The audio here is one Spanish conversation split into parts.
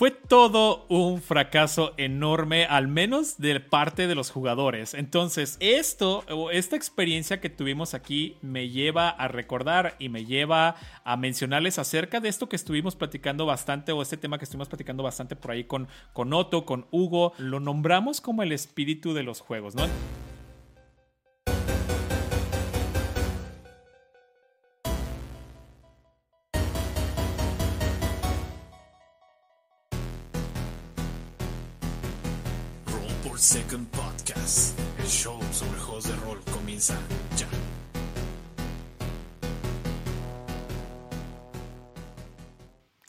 fue todo un fracaso enorme, al menos de parte de los jugadores. Entonces, esto, esta experiencia que tuvimos aquí me lleva a recordar y me lleva a mencionarles acerca de esto que estuvimos platicando bastante, o este tema que estuvimos platicando bastante por ahí con, con Otto, con Hugo. Lo nombramos como el espíritu de los juegos, ¿no? Second Podcast. El show sobre juegos de rol comienza ya.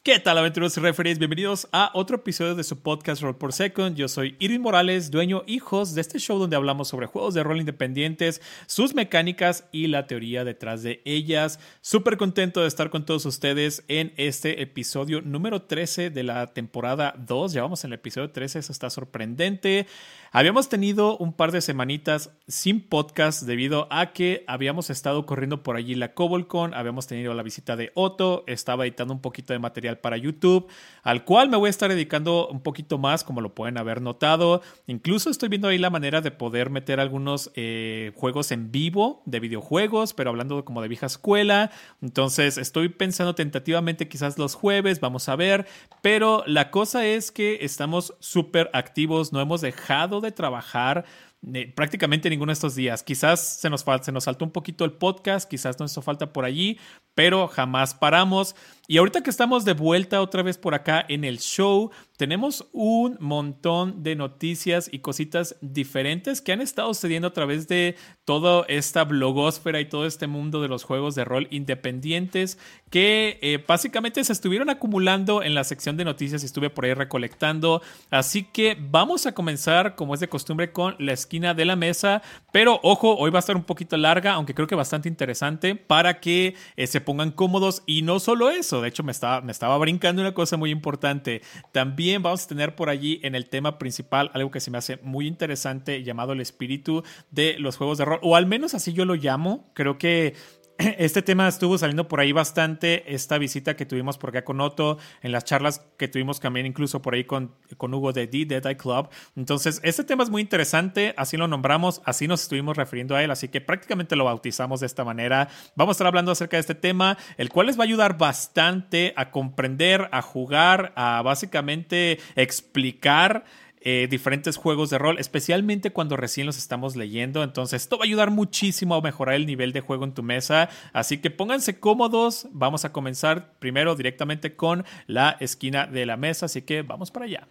¿Qué tal aventureros y referees? Bienvenidos a otro episodio de su podcast Roll por Second. Yo soy Irving Morales, dueño hijos de este show donde hablamos sobre juegos de rol independientes, sus mecánicas y la teoría detrás de ellas. Súper contento de estar con todos ustedes en este episodio número 13 de la temporada 2. Ya vamos en el episodio 13, eso está sorprendente. Habíamos tenido un par de semanitas sin podcast debido a que habíamos estado corriendo por allí la CobolCon, habíamos tenido la visita de Otto, estaba editando un poquito de material para YouTube, al cual me voy a estar dedicando un poquito más, como lo pueden haber notado. Incluso estoy viendo ahí la manera de poder meter algunos eh, juegos en vivo de videojuegos, pero hablando como de vieja escuela. Entonces estoy pensando tentativamente quizás los jueves, vamos a ver. Pero la cosa es que estamos súper activos, no hemos dejado de trabajar eh, prácticamente ninguno de estos días. Quizás se nos, se nos saltó un poquito el podcast, quizás nos hizo falta por allí, pero jamás paramos. Y ahorita que estamos de vuelta otra vez por acá en el show, tenemos un montón de noticias y cositas diferentes que han estado sucediendo a través de toda esta blogosfera y todo este mundo de los juegos de rol independientes que eh, básicamente se estuvieron acumulando en la sección de noticias y estuve por ahí recolectando. Así que vamos a comenzar, como es de costumbre, con la esquina de la mesa. Pero ojo, hoy va a estar un poquito larga, aunque creo que bastante interesante para que eh, se pongan cómodos. Y no solo eso, de hecho me estaba, me estaba brincando una cosa muy importante. También vamos a tener por allí en el tema principal algo que se me hace muy interesante llamado el espíritu de los juegos de rol, o al menos así yo lo llamo. Creo que este tema estuvo saliendo por ahí bastante, esta visita que tuvimos por acá con Otto, en las charlas que tuvimos también incluso por ahí con, con Hugo de The Dead Eye Club. Entonces, este tema es muy interesante, así lo nombramos, así nos estuvimos refiriendo a él, así que prácticamente lo bautizamos de esta manera. Vamos a estar hablando acerca de este tema, el cual les va a ayudar bastante a comprender, a jugar, a básicamente explicar eh, diferentes juegos de rol, especialmente cuando recién los estamos leyendo. Entonces, esto va a ayudar muchísimo a mejorar el nivel de juego en tu mesa. Así que pónganse cómodos. Vamos a comenzar primero directamente con la esquina de la mesa. Así que vamos para allá.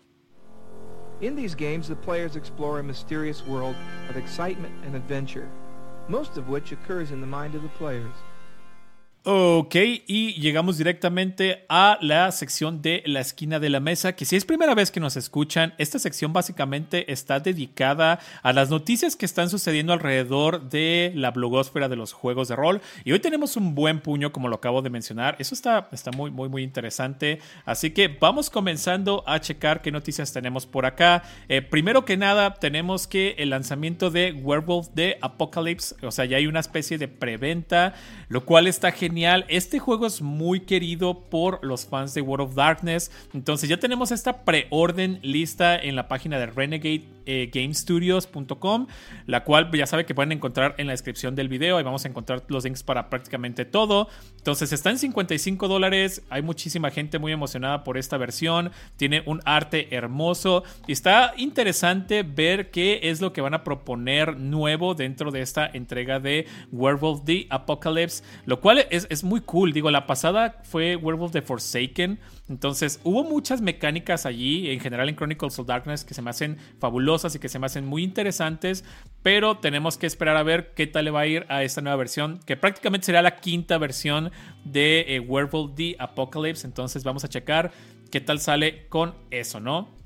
In these games, the players explore a mysterious world of excitement and adventure, most of which occurs in the mind of the players. Ok, y llegamos directamente a la sección de la esquina de la mesa, que si es primera vez que nos escuchan, esta sección básicamente está dedicada a las noticias que están sucediendo alrededor de la blogosfera de los juegos de rol. Y hoy tenemos un buen puño, como lo acabo de mencionar. Eso está, está muy, muy, muy interesante. Así que vamos comenzando a checar qué noticias tenemos por acá. Eh, primero que nada, tenemos que el lanzamiento de Werewolf de Apocalypse, o sea, ya hay una especie de preventa, lo cual está genial este juego es muy querido por los fans de World of Darkness. Entonces ya tenemos esta preorden lista en la página de Renegade eh, GameStudios.com, la cual ya sabe que pueden encontrar en la descripción del video. Ahí vamos a encontrar los links para prácticamente todo. Entonces está en 55 dólares. Hay muchísima gente muy emocionada por esta versión. Tiene un arte hermoso. Y está interesante ver qué es lo que van a proponer nuevo dentro de esta entrega de Werewolf the Apocalypse. Lo cual es, es muy cool. Digo, la pasada fue Werewolf the Forsaken. Entonces, hubo muchas mecánicas allí, en general en Chronicles of Darkness, que se me hacen fabulosas y que se me hacen muy interesantes, pero tenemos que esperar a ver qué tal le va a ir a esta nueva versión, que prácticamente será la quinta versión de eh, Werewolf the Apocalypse. Entonces, vamos a checar qué tal sale con eso, ¿no?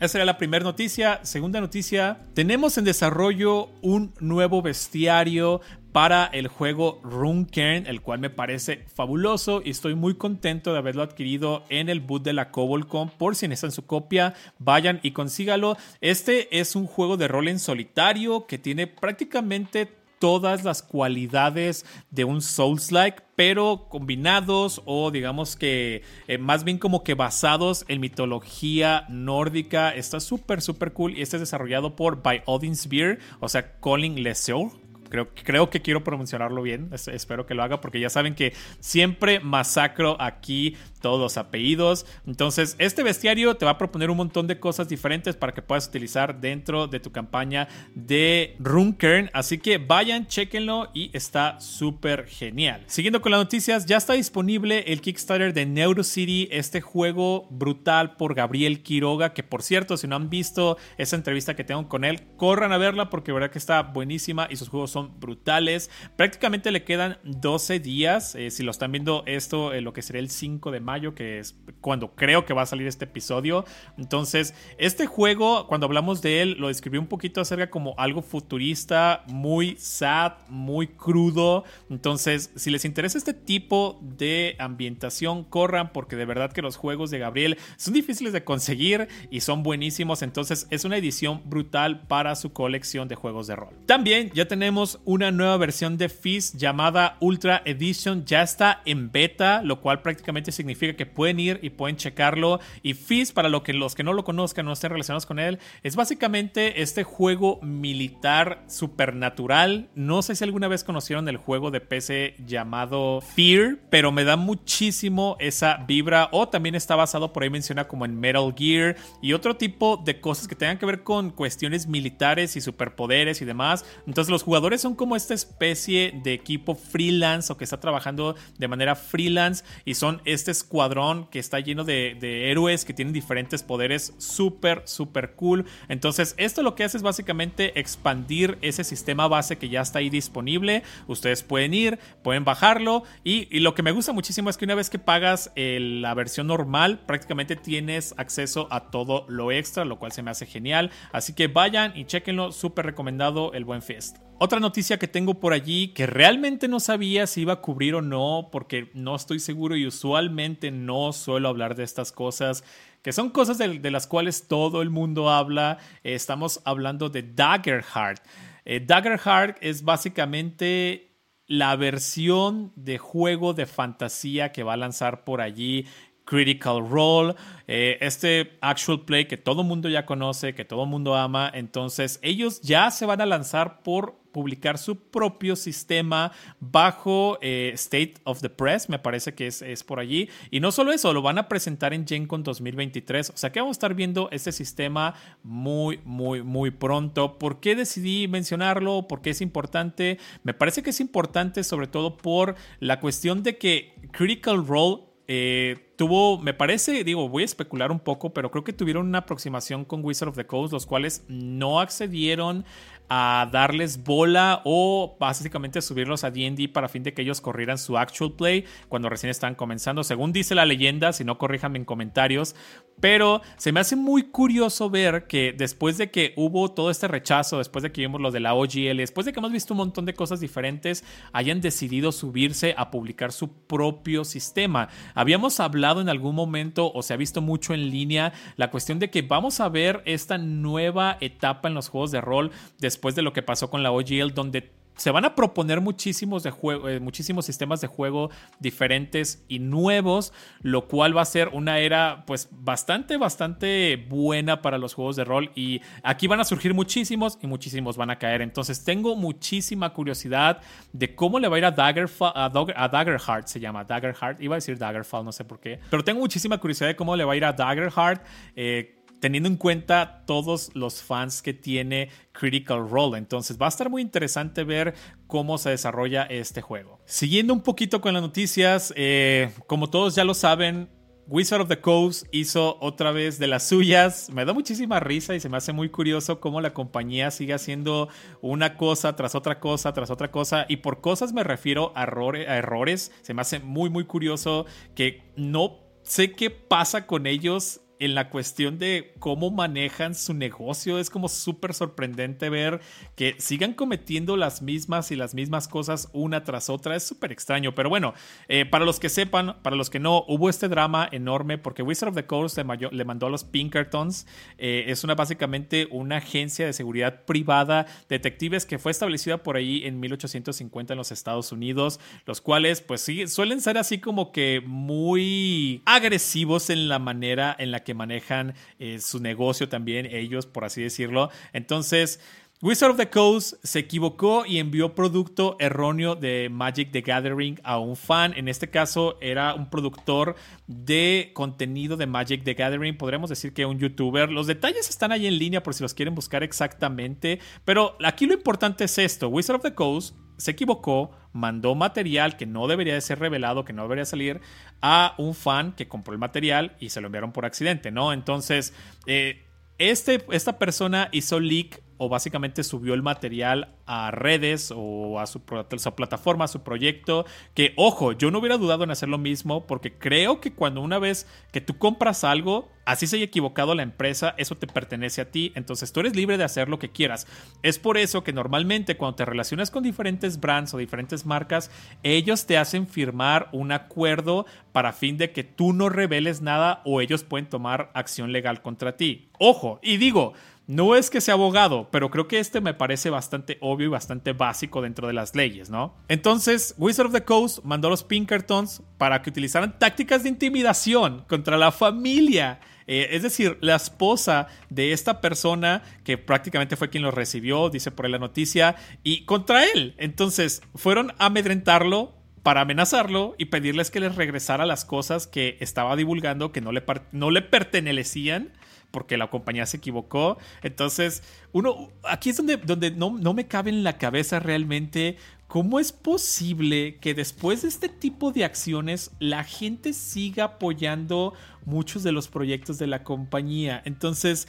Esa era la primera noticia. Segunda noticia, tenemos en desarrollo un nuevo bestiario para el juego Runkern, el cual me parece fabuloso y estoy muy contento de haberlo adquirido en el boot de la Cobolcom. Por si necesitan su copia, vayan y consígalo. Este es un juego de rol en solitario que tiene prácticamente todas las cualidades de un Souls-like, pero combinados o digamos que eh, más bien como que basados en mitología nórdica. Está súper, súper cool y este es desarrollado por By Odin Spear, o sea, Colin Leseur Creo, creo que quiero pronunciarlo bien. espero que lo haga porque ya saben que siempre masacro aquí todos apellidos. Entonces, este bestiario te va a proponer un montón de cosas diferentes para que puedas utilizar dentro de tu campaña de Runkern. Así que vayan, chequenlo y está súper genial. Siguiendo con las noticias, ya está disponible el Kickstarter de NeuroCity, este juego brutal por Gabriel Quiroga, que por cierto, si no han visto esa entrevista que tengo con él, corran a verla porque verdad que está buenísima y sus juegos son brutales. Prácticamente le quedan 12 días. Eh, si lo están viendo esto, eh, lo que sería el 5 de mayo, que es cuando creo que va a salir este episodio. Entonces, este juego, cuando hablamos de él, lo describí un poquito acerca como algo futurista, muy sad, muy crudo. Entonces, si les interesa este tipo de ambientación, corran porque de verdad que los juegos de Gabriel son difíciles de conseguir y son buenísimos. Entonces, es una edición brutal para su colección de juegos de rol. También ya tenemos una nueva versión de Fizz llamada Ultra Edition. Ya está en beta, lo cual prácticamente significa que pueden ir y pueden checarlo. Y Fizz, para lo que, los que no lo conozcan, no estén relacionados con él, es básicamente este juego militar supernatural. No sé si alguna vez conocieron el juego de PC llamado Fear, pero me da muchísimo esa vibra. O también está basado, por ahí menciona como en Metal Gear y otro tipo de cosas que tengan que ver con cuestiones militares y superpoderes y demás. Entonces los jugadores son como esta especie de equipo freelance o que está trabajando de manera freelance y son este escuadrón que está lleno de, héroes que tienen diferentes poderes súper, súper cool. Entonces, esto lo que hace es básicamente expandir ese sistema base que ya está ahí disponible. Ustedes pueden ir, pueden bajarlo y, lo que me gusta muchísimo es que una vez que pagas la versión normal, prácticamente tienes acceso a todo lo extra, lo cual se me hace genial. Así que vayan y chequenlo, súper recomendado el buen fest. Otra noticia que tengo por allí que realmente no sabía si iba a cubrir o no, porque no estoy seguro y usualmente no suelo hablar de estas cosas, que son cosas de, las cuales todo el mundo habla. estamos hablando de Daggerheart. Eh, Daggerheart es básicamente la versión de juego de fantasía que va a lanzar por allí Critical Role, eh, este actual play que todo mundo ya conoce, que todo mundo ama. Entonces ellos ya se van a lanzar por publicar su propio sistema bajo eh, State of the Press, me parece que es, es, por allí. Y no solo eso, lo van a presentar en GenCon 2023. O sea que vamos a estar viendo este sistema muy, muy, muy pronto. ¿Por qué decidí mencionarlo? ¿Por qué es importante? Me parece que es importante sobre todo por la cuestión de que Critical Role eh, tuvo, me parece, digo, voy a especular un poco, pero creo que tuvieron una aproximación con Wizard of the Coast, los cuales no accedieron a darles bola o básicamente subirlos a D&D para fin de que ellos corrieran su actual play cuando recién estaban comenzando, según dice la leyenda, si no corríjanme en comentarios, pero se me hace muy curioso ver que después de que hubo todo este rechazo, después de que vimos lo de la OGL, después de que hemos visto un montón de cosas diferentes, hayan decidido subirse a publicar su propio sistema. Habíamos hablado en algún momento o se ha visto mucho en línea la cuestión de que vamos a ver esta nueva etapa en los juegos de rol después después de lo que pasó con la OGL, donde se van a proponer muchísimos, de juego, eh, muchísimos sistemas de juego diferentes y nuevos, lo cual va a ser una era pues bastante, bastante buena para los juegos de rol y aquí van a surgir muchísimos y muchísimos van a caer. Entonces tengo muchísima curiosidad de cómo le va a ir a, Daggerfall, a, Daggerheart, se llama Daggerheart, iba a decir Daggerfall, no sé por qué, pero tengo muchísima curiosidad de cómo le va a ir a Daggerheart. Eh, teniendo en cuenta todos los fans que tiene Critical Role. Entonces va a estar muy interesante ver cómo se desarrolla este juego. Siguiendo un poquito con las noticias, eh, como todos ya lo saben, Wizard of the Coast hizo otra vez de las suyas. Me da muchísima risa y se me hace muy curioso cómo la compañía sigue haciendo una cosa tras otra cosa, tras otra cosa. Y por cosas me refiero a, a errores. Se me hace muy, muy curioso que no sé qué pasa con ellos en la cuestión de cómo manejan su negocio. Es como súper sorprendente ver que sigan cometiendo las mismas y las mismas cosas una tras otra. Es súper extraño. Pero bueno, eh, para los que sepan, para los que no, hubo este drama enorme porque Wizard of the Coast le, mandó a los Pinkertons. Eh, es una básicamente una agencia de seguridad privada, detectives que fue establecida por ahí en 1850 en los Estados Unidos, los cuales pues sí, suelen ser así como que muy agresivos en la manera en la que manejan eh, su negocio también ellos, por así decirlo. Entonces, Wizard of the Coast se equivocó y envió producto erróneo de Magic the Gathering a un fan. En este caso era un productor de contenido de Magic the Gathering. Podríamos decir que un youtuber. Los detalles están ahí en línea por si los quieren buscar exactamente. Pero aquí lo importante es esto. Wizard of the Coast se equivocó, mandó material que no debería de ser revelado, que no debería salir, a un fan que compró el material y se lo enviaron por accidente, ¿no? Entonces, eh, este, esta persona hizo leak o básicamente subió el material a redes o a su, plataforma, a su proyecto, que ojo, yo no hubiera dudado en hacer lo mismo porque creo que cuando una vez que tú compras algo, así se haya equivocado la empresa, eso te pertenece a ti, entonces tú eres libre de hacer lo que quieras. Es por eso que normalmente cuando te relacionas con diferentes brands o diferentes marcas, ellos te hacen firmar un acuerdo para fin de que tú no reveles nada o ellos pueden tomar acción legal contra ti. Ojo, y digo, no es que sea abogado, pero creo que este me parece bastante obvio y bastante básico dentro de las leyes, ¿no? Entonces, Wizard of the Coast mandó a los Pinkertons para que utilizaran tácticas de intimidación contra la familia. Eh, es decir, la esposa de esta persona que prácticamente fue quien lo recibió, dice por ahí la noticia, y contra él. Entonces, fueron a amedrentarlo, para amenazarlo y pedirles que les regresara las cosas que estaba divulgando que no le, no le pertenecían porque la compañía se equivocó. Entonces, uno, aquí es donde, donde no, no me cabe en la cabeza realmente ¿Cómo es posible que después de este tipo de acciones la gente siga apoyando muchos de los proyectos de la compañía? Entonces,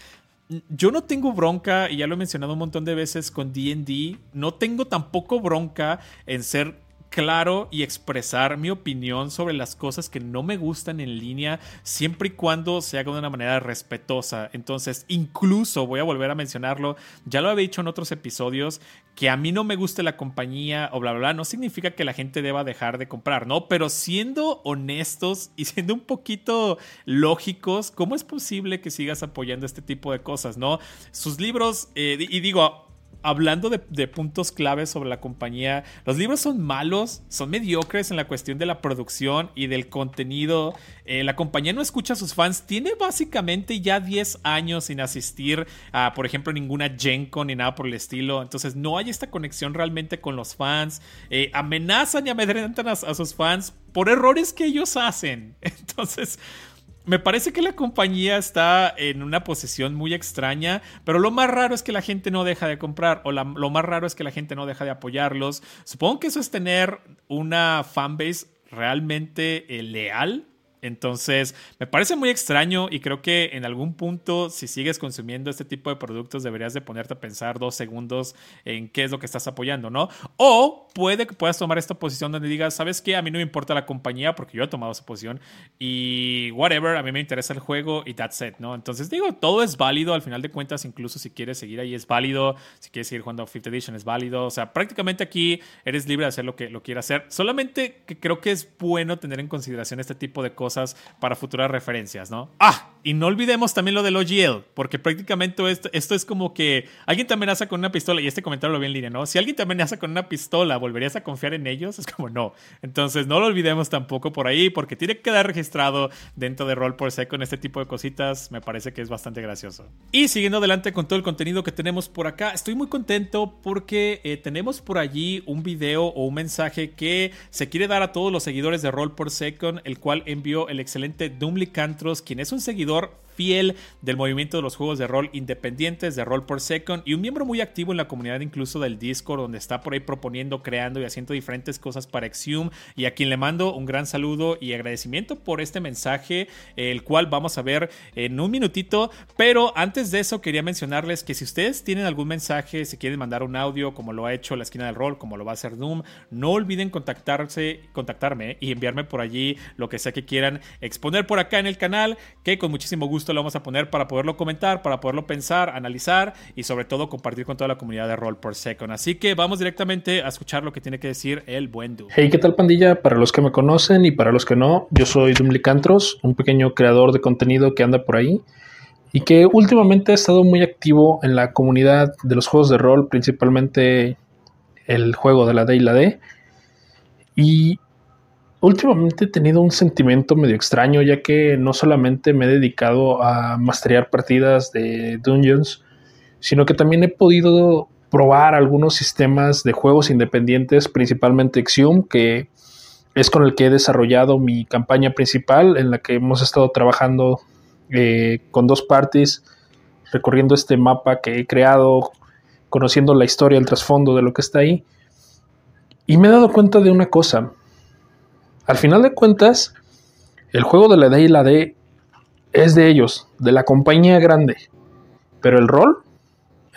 yo no tengo bronca, y ya lo he mencionado un montón de veces con DD, no tengo tampoco bronca en ser claro y expresar mi opinión sobre las cosas que no me gustan en línea, siempre y cuando se haga de una manera respetuosa. Entonces, incluso voy a volver a mencionarlo, ya lo había dicho en otros episodios, que a mí no me guste la compañía o bla, bla, bla, no significa que la gente deba dejar de comprar, ¿no? Pero siendo honestos y siendo un poquito lógicos, ¿cómo es posible que sigas apoyando este tipo de cosas, ¿no? Sus libros, eh, y digo, hablando de, puntos claves sobre la compañía, los libros son malos, son mediocres en la cuestión de la producción y del contenido. Eh, la compañía no escucha a sus fans. Tiene básicamente ya 10 años sin asistir a, por ejemplo, ninguna Gen Con ni nada por el estilo. Entonces no hay esta conexión realmente con los fans. Eh, amenazan y amedrentan a sus fans por errores que ellos hacen. Entonces me parece que la compañía está en una posición muy extraña, pero lo más raro es que la gente no deja de comprar o lo más raro es que la gente no deja de apoyarlos. Supongo que eso es tener una fanbase realmente eh, leal entonces, me parece muy extraño y creo que en algún punto, si sigues consumiendo este tipo de productos, deberías de ponerte a pensar dos segundos en qué es lo que estás apoyando, ¿no? O puede que puedas tomar esta posición donde digas, ¿sabes qué? A mí no me importa la compañía porque yo he tomado esa posición y whatever, a mí me interesa el juego y that's it, ¿no? Entonces, digo, todo es válido al final de cuentas, incluso si quieres seguir ahí es válido, si quieres seguir jugando Fifth Edition es válido, o sea, prácticamente aquí eres libre de hacer lo que lo quieras hacer. Solamente que creo que es bueno tener en consideración este tipo de cosas para futuras referencias, ¿no? Ah, y no olvidemos también lo del OGL, porque prácticamente esto, es como que alguien te amenaza con una pistola, y este comentario lo vi en línea, ¿no? Si alguien te amenaza con una pistola, ¿volverías a confiar en ellos? Es como no. Entonces no lo olvidemos tampoco por ahí, porque tiene que quedar registrado dentro de Roll por con este tipo de cositas, me parece que es bastante gracioso. Y siguiendo adelante con todo el contenido que tenemos por acá, estoy muy contento porque eh, tenemos por allí un video o un mensaje que se quiere dar a todos los seguidores de Roll por Second, el cual envió el excelente Dumly Cantros, quien es un seguidor del movimiento de los juegos de rol independientes, de Roll por Second, y un miembro muy activo en la comunidad incluso del Discord, donde está por ahí proponiendo, creando y haciendo diferentes cosas para Exium, y a quien le mando un gran saludo y agradecimiento por este mensaje, el cual vamos a ver en un minutito, pero antes de eso quería mencionarles que si ustedes tienen algún mensaje, si quieren mandar un audio, como lo ha hecho la esquina del rol, como lo va a hacer Doom, no olviden contactarse, contactarme y enviarme por allí lo que sea que quieran exponer por acá en el canal, que con muchísimo gusto momento lo vamos a poner para poderlo comentar, para poderlo pensar, analizar y sobre todo compartir con toda la comunidad de Roll por Second. Así que vamos directamente a escuchar lo que tiene que decir el buen Doom. Hey, ¿qué tal pandilla? Para los que me conocen y para los que no, yo soy Doom Licantros, un pequeño creador de contenido que anda por ahí y que últimamente ha estado muy activo en la comunidad de los juegos de rol, principalmente el juego de la D y la D. Y últimamente he tenido un sentimiento medio extraño, ya que no solamente me he dedicado a masterear partidas de Dungeons, sino que también he podido probar algunos sistemas de juegos independientes, principalmente Exium, que es con el que he desarrollado mi campaña principal, en la que hemos estado trabajando eh, con dos parties, recorriendo este mapa que he creado, conociendo la historia, el trasfondo de lo que está ahí. Y me he dado cuenta de una cosa. Al final de cuentas, el juego de la D y la D es de ellos, de la compañía grande. Pero el rol,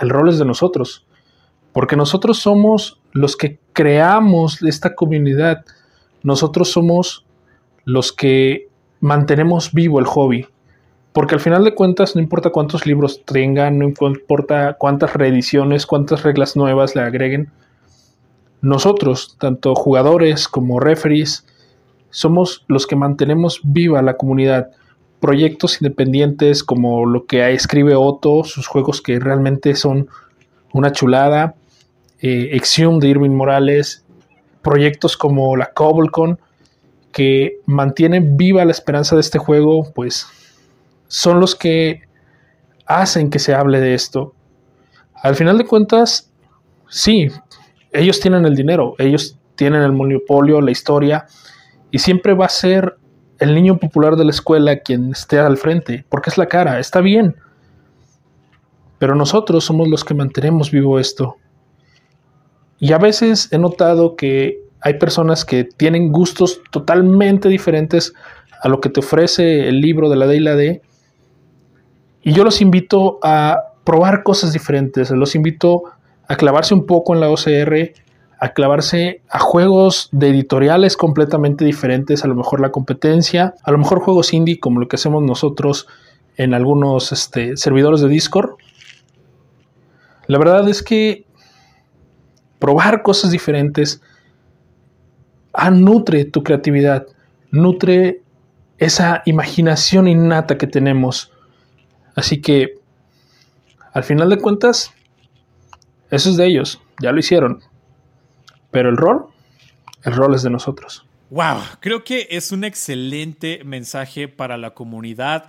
el rol es de nosotros. Porque nosotros somos los que creamos esta comunidad. Nosotros somos los que mantenemos vivo el hobby. Porque al final de cuentas, no importa cuántos libros tengan, no importa cuántas reediciones, cuántas reglas nuevas le agreguen, nosotros, tanto jugadores como referees, somos los que mantenemos viva la comunidad. Proyectos independientes como lo que escribe Otto, sus juegos que realmente son una chulada, eh, de Irving Morales, proyectos como la Cobblecon, que mantienen viva la esperanza de este juego, pues son los que hacen que se hable de esto. Al final de cuentas, sí, ellos tienen el dinero, ellos tienen el monopolio, la historia, y siempre va a ser el niño popular de la escuela quien esté al frente, porque es la cara, está bien. Pero nosotros somos los que mantenemos vivo esto. Y a veces he notado que hay personas que tienen gustos totalmente diferentes a lo que te ofrece el libro de la D y la D y yo los invito a probar cosas diferentes, los invito a clavarse un poco en la OCR, a clavarse a juegos de editoriales completamente diferentes, a lo mejor la competencia, a lo mejor juegos indie como lo que hacemos nosotros en algunos este, servidores de Discord. La verdad es que probar cosas diferentes ah, nutre tu creatividad, nutre esa imaginación innata que tenemos Así que, al final de cuentas, eso es de ellos, ya lo hicieron. Pero el rol, el rol es de nosotros. Wow, creo que es un excelente mensaje para la comunidad.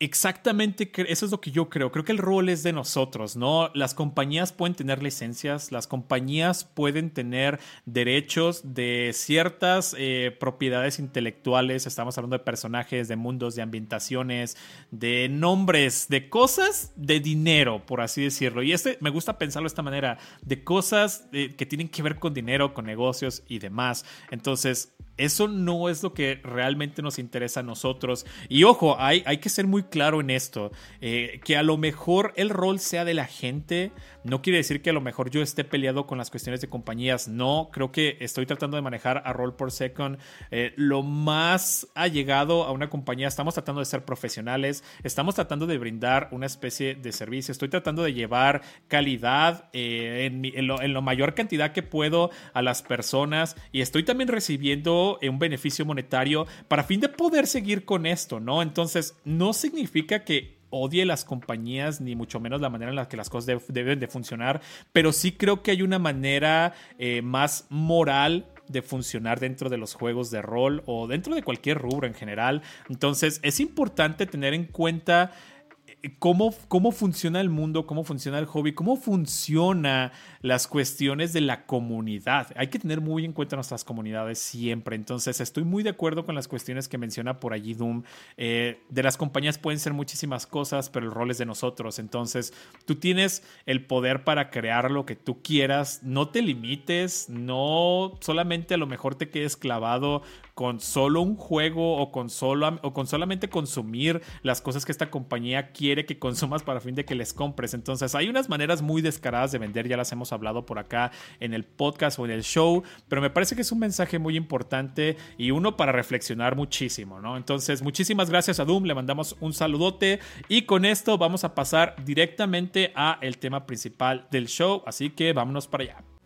Exactamente, eso es lo que yo creo. Creo que el rol es de nosotros, ¿no? Las compañías pueden tener licencias, las compañías pueden tener derechos de ciertas eh, propiedades intelectuales. Estamos hablando de personajes, de mundos, de ambientaciones, de nombres, de cosas de dinero, por así decirlo. Y este me gusta pensarlo de esta manera, de cosas eh, que tienen que ver con dinero, con negocios y demás. Entonces, eso no es lo que realmente nos interesa a nosotros. Y ojo, hay, hay que ser muy claro en esto. Eh, que a lo mejor el rol sea de la gente, no quiere decir que a lo mejor yo esté peleado con las cuestiones de compañías. No, creo que estoy tratando de manejar a Roll por Second eh, lo más allegado a una compañía. Estamos tratando de ser profesionales, estamos tratando de brindar una especie de servicio. Estoy tratando de llevar calidad eh, en, en, lo, en, lo, mayor cantidad que puedo a las personas y estoy también recibiendo un beneficio monetario para fin de poder seguir con esto, ¿no? Entonces, no significa que odie las compañías, ni mucho menos la manera en la que las cosas deben de funcionar, pero sí creo que hay una manera eh, más moral de funcionar dentro de los juegos de rol o dentro de cualquier rubro en general. Entonces, es importante tener en cuenta cómo, cómo funciona el mundo, cómo funciona el hobby, cómo funciona las cuestiones de la comunidad. Hay que tener muy en cuenta nuestras comunidades siempre. Entonces, estoy muy de acuerdo con las cuestiones que menciona por allí Doom. Eh, de las compañías pueden ser muchísimas cosas, pero el rol es de nosotros. Entonces, tú tienes el poder para crear lo que tú quieras. No te limites, no solamente a lo mejor te quedes clavado con solo un juego o con, solo, o con solamente consumir las cosas que esta compañía quiere que consumas para fin de que les compres. Entonces hay unas maneras muy descaradas de vender, ya las hemos hablado por acá en el podcast o en el show, pero me parece que es un mensaje muy importante y uno para reflexionar muchísimo, ¿no? Entonces muchísimas gracias a Doom, le mandamos un saludote y con esto vamos a pasar directamente a el tema principal del show, así que vámonos para allá.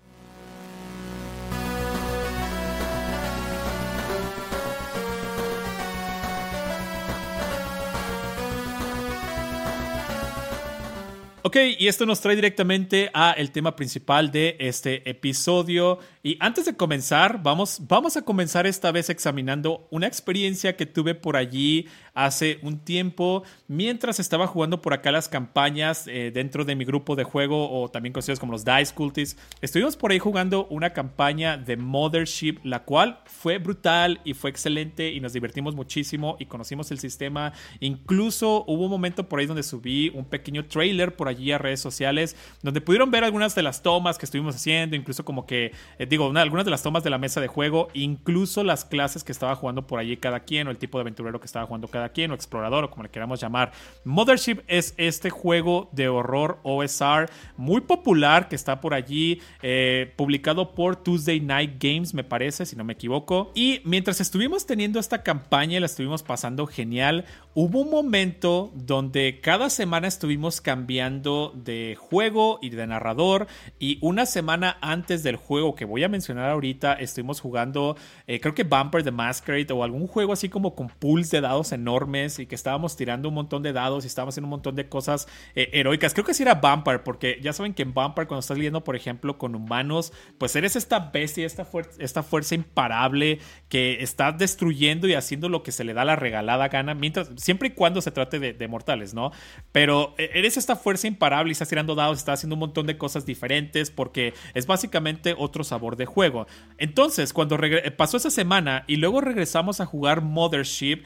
Ok, y esto nos trae directamente a el tema principal de este episodio. Y antes de comenzar, vamos, vamos a comenzar esta vez examinando una experiencia que tuve por allí hace un tiempo mientras estaba jugando por acá las campañas eh, dentro de mi grupo de juego o también conocidos como los Dice Cultists. Estuvimos por ahí jugando una campaña de Mothership, la cual fue brutal y fue excelente y nos divertimos muchísimo y conocimos el sistema. Incluso hubo un momento por ahí donde subí un pequeño trailer por allí a redes sociales donde pudieron ver algunas de las tomas que estuvimos haciendo, incluso como que, eh, digo, algunas de las tomas de la mesa de juego, incluso las clases que estaba jugando por allí cada quien o el tipo de aventurero que estaba jugando cada quien o explorador o como le queramos llamar. Mothership es este juego de horror OSR muy popular que está por allí, eh, publicado por Tuesday Night Games, me parece, si no me equivoco. Y mientras estuvimos teniendo esta campaña la estuvimos pasando genial, hubo un momento donde cada semana estuvimos cambiando de juego y de narrador y una semana antes del juego que voy a mencionar ahorita estuvimos jugando eh, creo que Bumper the Masquerade o algún juego así como con pools de dados enormes y que estábamos tirando un montón de dados y estábamos haciendo un montón de cosas eh, heroicas. Creo que sí era Bumper porque ya saben que en Bumper cuando estás leyendo por ejemplo con humanos pues eres esta bestia esta, esta fuerza imparable que está destruyendo y haciendo lo que se le da la regalada gana mientras siempre y cuando se trate de, mortales, ¿no? Pero eh, eres esta fuerza imparable y estás tirando dados, estás haciendo un montón de cosas diferentes porque es básicamente otro sabor de juego. Entonces, cuando pasó esa semana y luego regresamos a jugar Mothership,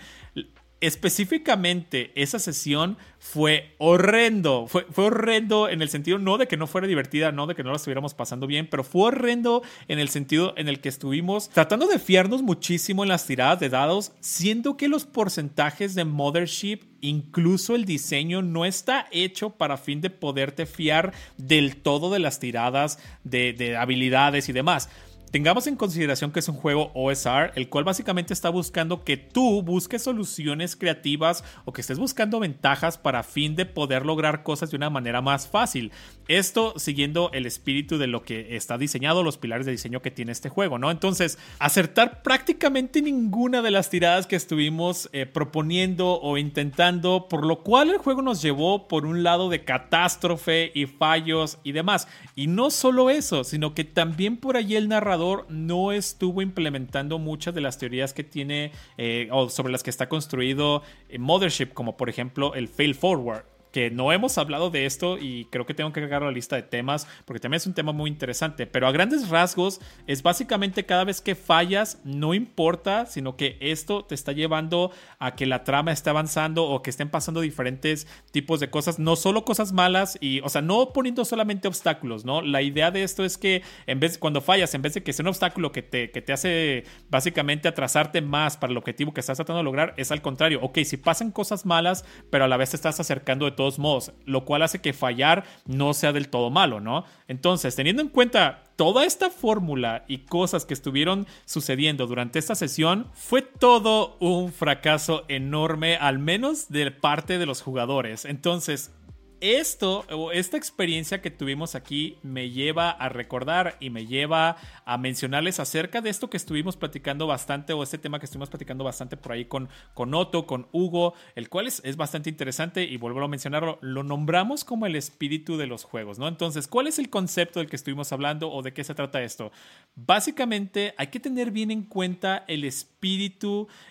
específicamente esa sesión fue horrendo. Fue, fue, horrendo en el sentido no de que no fuera divertida, no de que no la estuviéramos pasando bien, pero fue horrendo en el sentido en el que estuvimos tratando de fiarnos muchísimo en las tiradas de dados, siendo que los porcentajes de Mothership, incluso el diseño, no está hecho para fin de poderte fiar del todo de las tiradas de, de habilidades y demás. Tengamos en consideración que es un juego OSR, el cual básicamente está buscando que tú busques soluciones creativas o que estés buscando ventajas para fin de poder lograr cosas de una manera más fácil. Esto siguiendo el espíritu de lo que está diseñado, los pilares de diseño que tiene este juego, ¿no? Entonces, acertar prácticamente ninguna de las tiradas que estuvimos eh, proponiendo o intentando, por lo cual el juego nos llevó por un lado de catástrofe y fallos y demás. Y no solo eso, sino que también por allí el narrador no estuvo implementando muchas de las teorías que tiene eh, o sobre las que está construido eh, Mothership, como por ejemplo el fail forward que no hemos hablado de esto y creo que tengo que agregar la lista de temas porque también es un tema muy interesante, pero a grandes rasgos es básicamente cada vez que fallas, no importa, sino que esto te está llevando a que la trama esté avanzando o que estén pasando diferentes tipos de cosas, no solo cosas malas y, o sea, no poniendo solamente obstáculos, ¿no? La idea de esto es que en vez, cuando fallas, en vez de que sea un obstáculo que te, que te hace básicamente atrasarte más para el objetivo que estás tratando de lograr, es al contrario, ok, si pasan cosas malas, pero a la vez te estás acercando de todo modos, lo cual hace que fallar no sea del todo malo, ¿no? Entonces, teniendo en cuenta toda esta fórmula y cosas que estuvieron sucediendo durante esta sesión, fue todo un fracaso enorme, al menos de parte de los jugadores. Entonces, esto, esta experiencia que tuvimos aquí me lleva a recordar y me lleva a mencionarles acerca de esto que estuvimos platicando bastante o este tema que estuvimos platicando bastante por ahí con, con Otto, con Hugo, el cual es, es bastante interesante y vuelvo a mencionarlo, lo nombramos como el espíritu de los juegos, ¿no? Entonces, ¿cuál es el concepto del que estuvimos hablando o de qué se trata esto? Básicamente hay que tener bien en cuenta el espíritu y,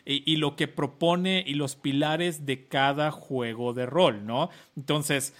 y lo que propone y los pilares de cada juego de rol, ¿no? Entonces,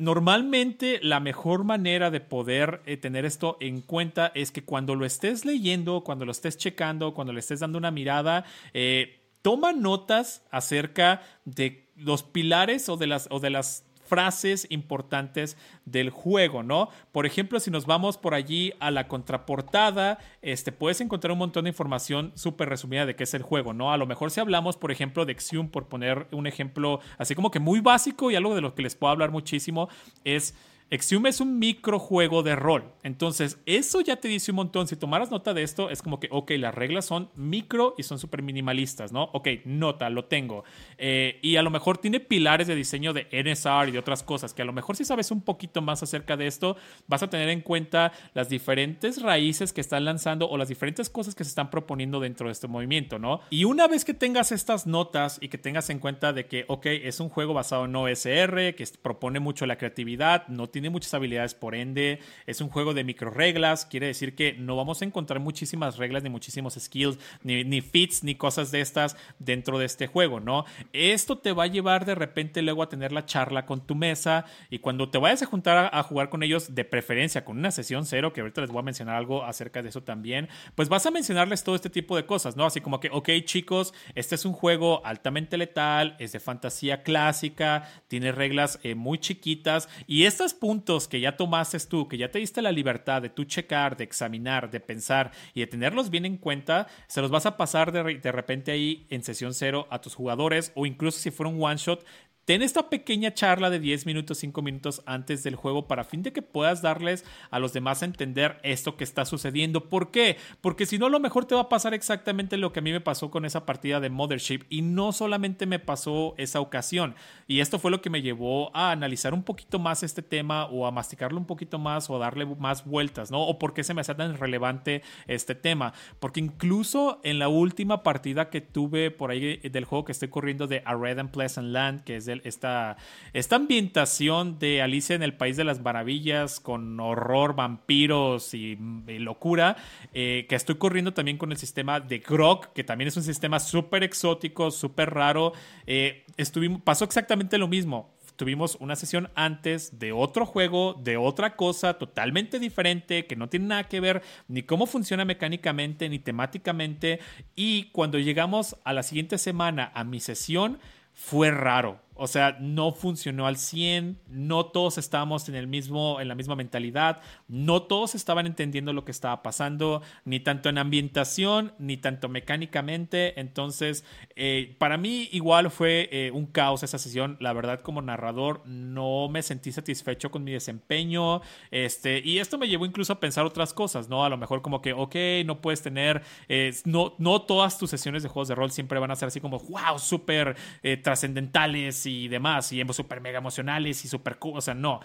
Normalmente la mejor manera de poder eh, tener esto en cuenta es que cuando lo estés leyendo, cuando lo estés checando, cuando le estés dando una mirada, eh, toma notas acerca de los pilares o de las, o de las frases importantes del juego, ¿no? Por ejemplo, si nos vamos por allí a la contraportada, este, puedes encontrar un montón de información súper resumida de qué es el juego, ¿no? A lo mejor si hablamos, por ejemplo, de Exium, por poner un ejemplo así como que muy básico y algo de lo que les puedo hablar muchísimo, es Exium es un microjuego de rol. Entonces, eso ya te dice un montón. Si tomaras nota de esto, es como que, ok, las reglas son micro y son súper minimalistas, ¿no? Ok, nota, lo tengo. Eh, y a lo mejor tiene pilares de diseño de NSR y de otras cosas, que a lo mejor si sabes un poquito más acerca de esto, vas a tener en cuenta las diferentes raíces que están lanzando o las diferentes cosas que se están proponiendo dentro de este movimiento, ¿no? Y una vez que tengas estas notas y que tengas en cuenta de que, ok, es un juego basado en OSR, que propone mucho la creatividad, no tiene tiene muchas habilidades, por ende, es un juego de micro reglas. Quiere decir que no vamos a encontrar muchísimas reglas, ni muchísimos skills, ni, ni fits, ni cosas de estas dentro de este juego, ¿no? Esto te va a llevar de repente luego a tener la charla con tu mesa y cuando te vayas a juntar a, jugar con ellos, de preferencia con una sesión cero, que ahorita les voy a mencionar algo acerca de eso también, pues vas a mencionarles todo este tipo de cosas, ¿no? Así como que, ok, chicos, este es un juego altamente letal, es de fantasía clásica, tiene reglas eh, muy chiquitas y estas puntos que ya tomaste tú, que ya te diste la libertad de tú checar, de examinar, de pensar y de tenerlos bien en cuenta, se los vas a pasar de, de repente ahí en sesión cero a tus jugadores o incluso si fuera un one shot, ten esta pequeña charla de 10 minutos, 5 minutos antes del juego para fin de que puedas darles a los demás a entender esto que está sucediendo. ¿Por qué? Porque si no, a lo mejor te va a pasar exactamente lo que a mí me pasó con esa partida de Mothership y no solamente me pasó esa ocasión. Y esto fue lo que me llevó a analizar un poquito más este tema o a masticarlo un poquito más o darle más vueltas, ¿no? O por qué se me hace tan relevante este tema. Porque incluso en la última partida que tuve por ahí del juego que estoy corriendo de A Red and Pleasant Land, que es esta, esta ambientación de Alicia en el País de las Maravillas con horror, vampiros y, locura, eh, que estoy corriendo también con el sistema de Grog, que también es un sistema súper exótico, súper raro. Eh, estuvimos, pasó exactamente lo mismo tuvimos una sesión antes de otro juego, de otra cosa totalmente diferente, que no tiene nada que ver ni cómo funciona mecánicamente ni temáticamente. Y cuando llegamos a la siguiente semana a mi sesión, fue raro. O sea, no funcionó al 100, no todos estábamos en, el mismo, en la misma mentalidad, no todos estaban entendiendo lo que estaba pasando, ni tanto en ambientación, ni tanto mecánicamente. Entonces, eh, para mí igual fue eh, un caos esa sesión. La verdad, como narrador, no me sentí satisfecho con mi desempeño. Este, y esto me llevó incluso a pensar otras cosas, ¿no? A lo mejor como que, ok, no puedes tener, eh, no, no todas tus sesiones de juegos de rol siempre van a ser así como, wow, súper trascendentales demás, y súper mega emocionales y súper cool. O sea, no.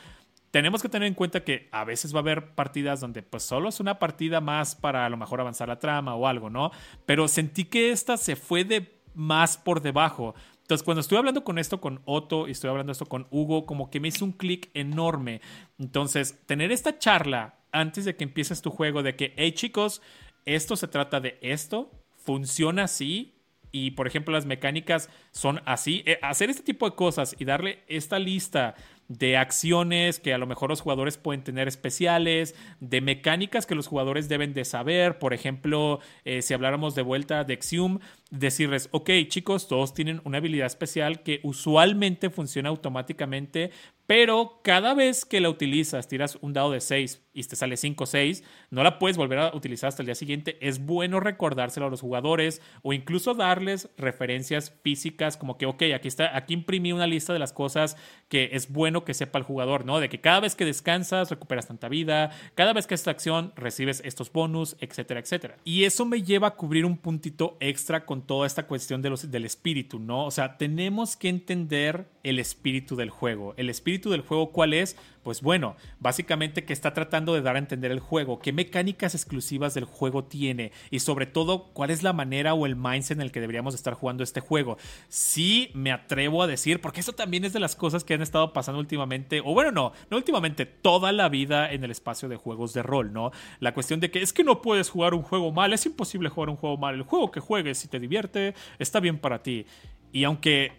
Tenemos que tener en cuenta que a veces va a haber partidas donde pues solo es una partida más para a lo mejor avanzar la trama o algo, ¿no? Pero sentí que esta se fue de más por debajo. Entonces, cuando estuve hablando con esto con Otto y estoy hablando esto con Hugo, como que me hizo un clic enorme. Entonces, tener esta charla antes de que empieces tu juego de que, hey chicos, esto se trata de esto, funciona así, y por ejemplo las mecánicas son así. Eh, hacer este tipo de cosas y darle esta lista de acciones que a lo mejor los jugadores pueden tener especiales, de mecánicas que los jugadores deben de saber. Por ejemplo, eh, si habláramos de vuelta de Exium, decirles, ok chicos, todos tienen una habilidad especial que usualmente funciona automáticamente, pero cada vez que la utilizas, tiras un dado de 6 y te sale 5 o 6, no la puedes volver a utilizar hasta el día siguiente. Es bueno recordárselo a los jugadores o incluso darles referencias físicas como que, ok, aquí está, aquí imprimí una lista de las cosas que es bueno que sepa el jugador, ¿no? De que cada vez que descansas recuperas tanta vida, cada vez que esta acción recibes estos bonus, etcétera, etcétera. Y eso me lleva a cubrir un puntito extra con toda esta cuestión de los, del espíritu, ¿no? O sea, tenemos que entender el espíritu del juego. El espíritu del juego, ¿cuál es? Pues bueno, básicamente que está tratando de dar a entender el juego, qué mecánicas exclusivas del juego tiene y sobre todo cuál es la manera o el mindset en el que deberíamos estar jugando este juego. Sí me atrevo a decir, porque eso también es de las cosas que han estado pasando últimamente, o bueno, no, no últimamente, toda la vida en el espacio de juegos de rol, ¿no? La cuestión de que es que no puedes jugar un juego mal, es imposible jugar un juego mal, el juego que juegues si te divierte está bien para ti. Y aunque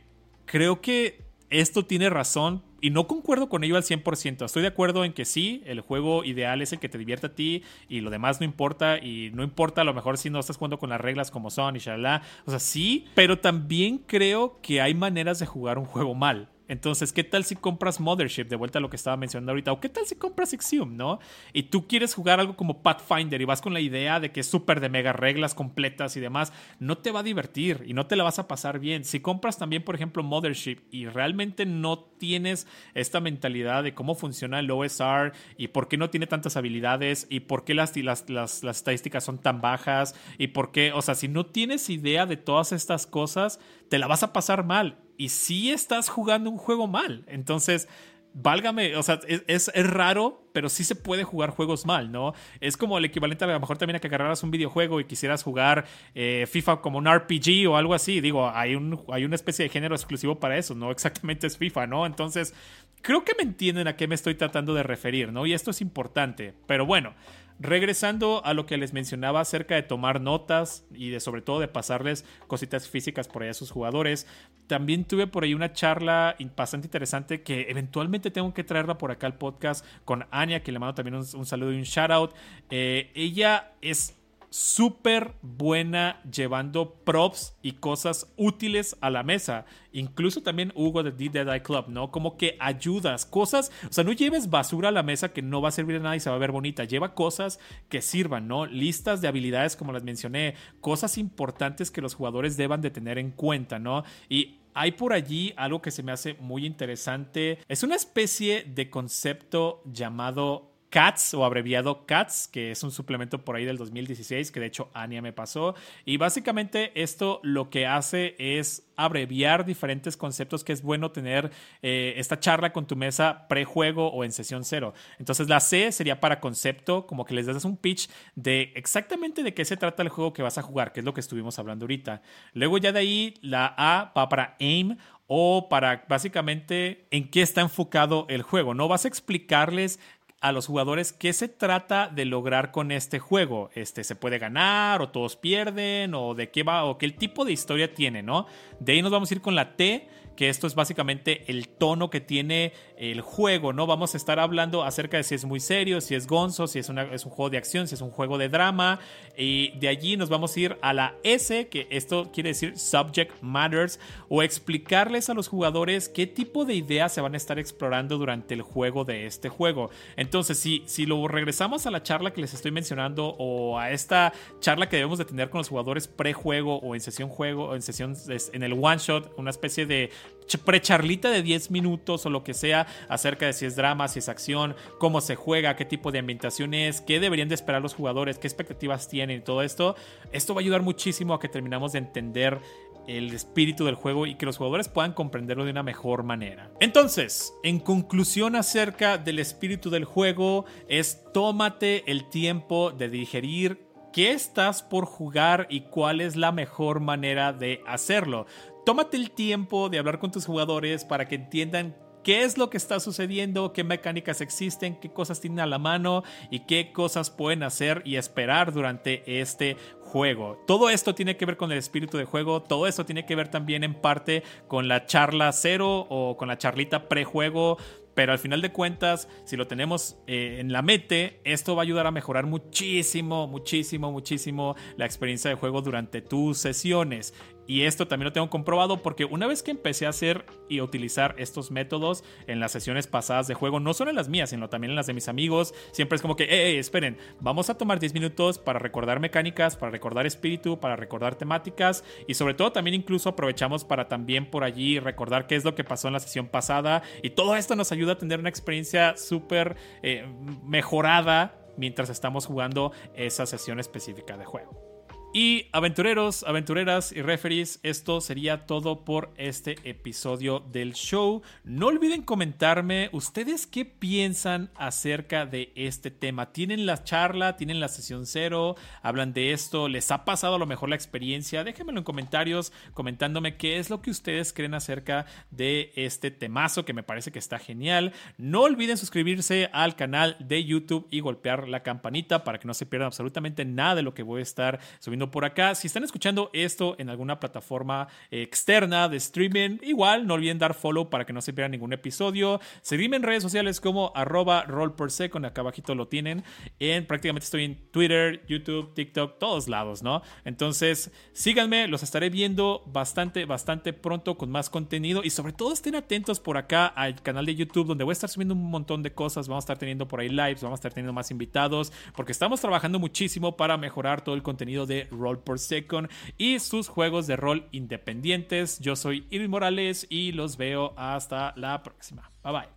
creo que esto tiene razón y no concuerdo con ello al 100%. Estoy de acuerdo en que sí, el juego ideal es el que te divierte a ti y lo demás no importa. Y no importa a lo mejor si no estás jugando con las reglas como son y shalala. O sea, sí, pero también creo que hay maneras de jugar un juego mal. Entonces, ¿qué tal si compras Mothership? De vuelta a lo que estaba mencionando ahorita. ¿O qué tal si compras Exium, no? Y tú quieres jugar algo como Pathfinder y vas con la idea de que es súper de mega reglas completas y demás. No te va a divertir y no te la vas a pasar bien. Si compras también, por ejemplo, Mothership y realmente no tienes esta mentalidad de cómo funciona el OSR y por qué no tiene tantas habilidades y por qué las, las, las, las estadísticas son tan bajas y por qué, o sea, si no tienes idea de todas estas cosas, te la vas a pasar mal y sí estás jugando un juego mal. Entonces, válgame, o sea, es, raro, pero sí se puede jugar juegos mal, ¿no? Es como el equivalente a lo mejor también a que agarraras un videojuego y quisieras jugar eh, FIFA como un RPG o algo así. Digo, hay, un, hay una especie de género exclusivo para eso, ¿no? Exactamente es FIFA, ¿no? Entonces, creo que me entienden a qué me estoy tratando de referir, ¿no? Y esto es importante, pero bueno. Regresando a lo que les mencionaba acerca de tomar notas y de sobre todo de pasarles cositas físicas por ahí a sus jugadores, también tuve por ahí una charla bastante interesante que eventualmente tengo que traerla por acá al podcast con Anya, que le mando también un, saludo y un shout out. Eh, ella es súper buena llevando props y cosas útiles a la mesa. Incluso también Hugo de The Dead Eye Club, ¿no? Como que ayudas, cosas, o sea, no lleves basura a la mesa que no va a servir de nada y se va a ver bonita. Lleva cosas que sirvan, ¿no? Listas de habilidades como las mencioné, cosas importantes que los jugadores deban de tener en cuenta, ¿no? Y hay por allí algo que se me hace muy interesante. Es una especie de concepto llamado CATS o abreviado CATS, que es un suplemento por ahí del 2016 que de hecho Ania me pasó. Y básicamente esto lo que hace es abreviar diferentes conceptos que es bueno tener eh, esta charla con tu mesa prejuego o en sesión cero. Entonces la C sería para concepto, como que les das un pitch de exactamente de qué se trata el juego que vas a jugar, que es lo que estuvimos hablando ahorita. Luego ya de ahí la A va para aim o para básicamente en qué está enfocado el juego. No vas a explicarles a los jugadores qué se trata de lograr con este juego. Este, ¿Se puede ganar o todos pierden o de qué va o qué tipo de historia tiene, ¿no? De ahí nos vamos a ir con la T, que esto es básicamente el tono que tiene el juego, ¿no? Vamos a estar hablando acerca de si es muy serio, si es gonzo, si es, una, es un juego de acción, si es un juego de drama. Y de allí nos vamos a ir a la S, que esto quiere decir Subject Matters, o explicarles a los jugadores qué tipo de ideas se van a estar explorando durante el juego de este juego. Entonces, si, si lo regresamos a la charla que les estoy mencionando o a esta charla que debemos de tener con los jugadores pre-juego o en sesión juego o en sesión en el one shot, una especie de precharlita de 10 minutos o lo que sea acerca de si es drama, si es acción, cómo se juega, qué tipo de ambientación es, qué deberían de esperar los jugadores, qué expectativas tienen y todo esto. Esto va a ayudar muchísimo a que terminamos de entender el espíritu del juego y que los jugadores puedan comprenderlo de una mejor manera. Entonces, en conclusión acerca del espíritu del juego, es tómate el tiempo de digerir qué estás por jugar y cuál es la mejor manera de hacerlo tómate el tiempo de hablar con tus jugadores para que entiendan qué es lo que está sucediendo, qué mecánicas existen, qué cosas tienen a la mano y qué cosas pueden hacer y esperar durante este juego. Todo esto tiene que ver con el espíritu de juego, todo esto tiene que ver también en parte con la charla cero o con la charlita prejuego. Pero al final de cuentas, si lo tenemos eh, en la mente, esto va a ayudar a mejorar muchísimo, muchísimo, muchísimo la experiencia de juego durante tus sesiones. Y esto también lo tengo comprobado porque una vez que empecé a hacer y utilizar estos métodos en las sesiones pasadas de juego, no solo en las mías, sino también en las de mis amigos, siempre es como que, eh, esperen, vamos a tomar 10 minutos para recordar mecánicas, para recordar espíritu, para recordar temáticas y sobre todo también incluso aprovechamos para también por allí recordar qué es lo que pasó en la sesión pasada y todo esto nos ayuda a tener una experiencia súper eh, mejorada mientras estamos jugando esa sesión específica de juego. Y aventureros, aventureras y referees, esto sería todo por este episodio del show. No olviden comentarme ustedes qué piensan acerca de este tema. ¿Tienen la charla? ¿Tienen la sesión cero? ¿Hablan de esto? ¿Les ha pasado a lo mejor la experiencia? Déjenmelo en comentarios comentándome qué es lo que ustedes creen acerca de este temazo que me parece que está genial. No olviden suscribirse al canal de YouTube y golpear la campanita para que no se pierdan absolutamente nada de lo que voy a estar subiendo por acá. Si están escuchando esto en alguna plataforma externa de streaming, igual no olviden dar follow para que no se pierdan ningún episodio. Seguidme en redes sociales como arroba roll per second, acá abajito lo tienen. En prácticamente estoy en Twitter, YouTube, TikTok, todos lados, ¿no? Entonces, síganme, los estaré viendo bastante, bastante pronto con más contenido y sobre todo estén atentos por acá al canal de YouTube donde voy a estar subiendo un montón de cosas, vamos a estar teniendo por ahí lives, vamos a estar teniendo más invitados, porque estamos trabajando muchísimo para mejorar todo el contenido de Roll per Second y sus juegos de rol independientes. Yo soy Irving Morales y los veo hasta la próxima. Bye bye.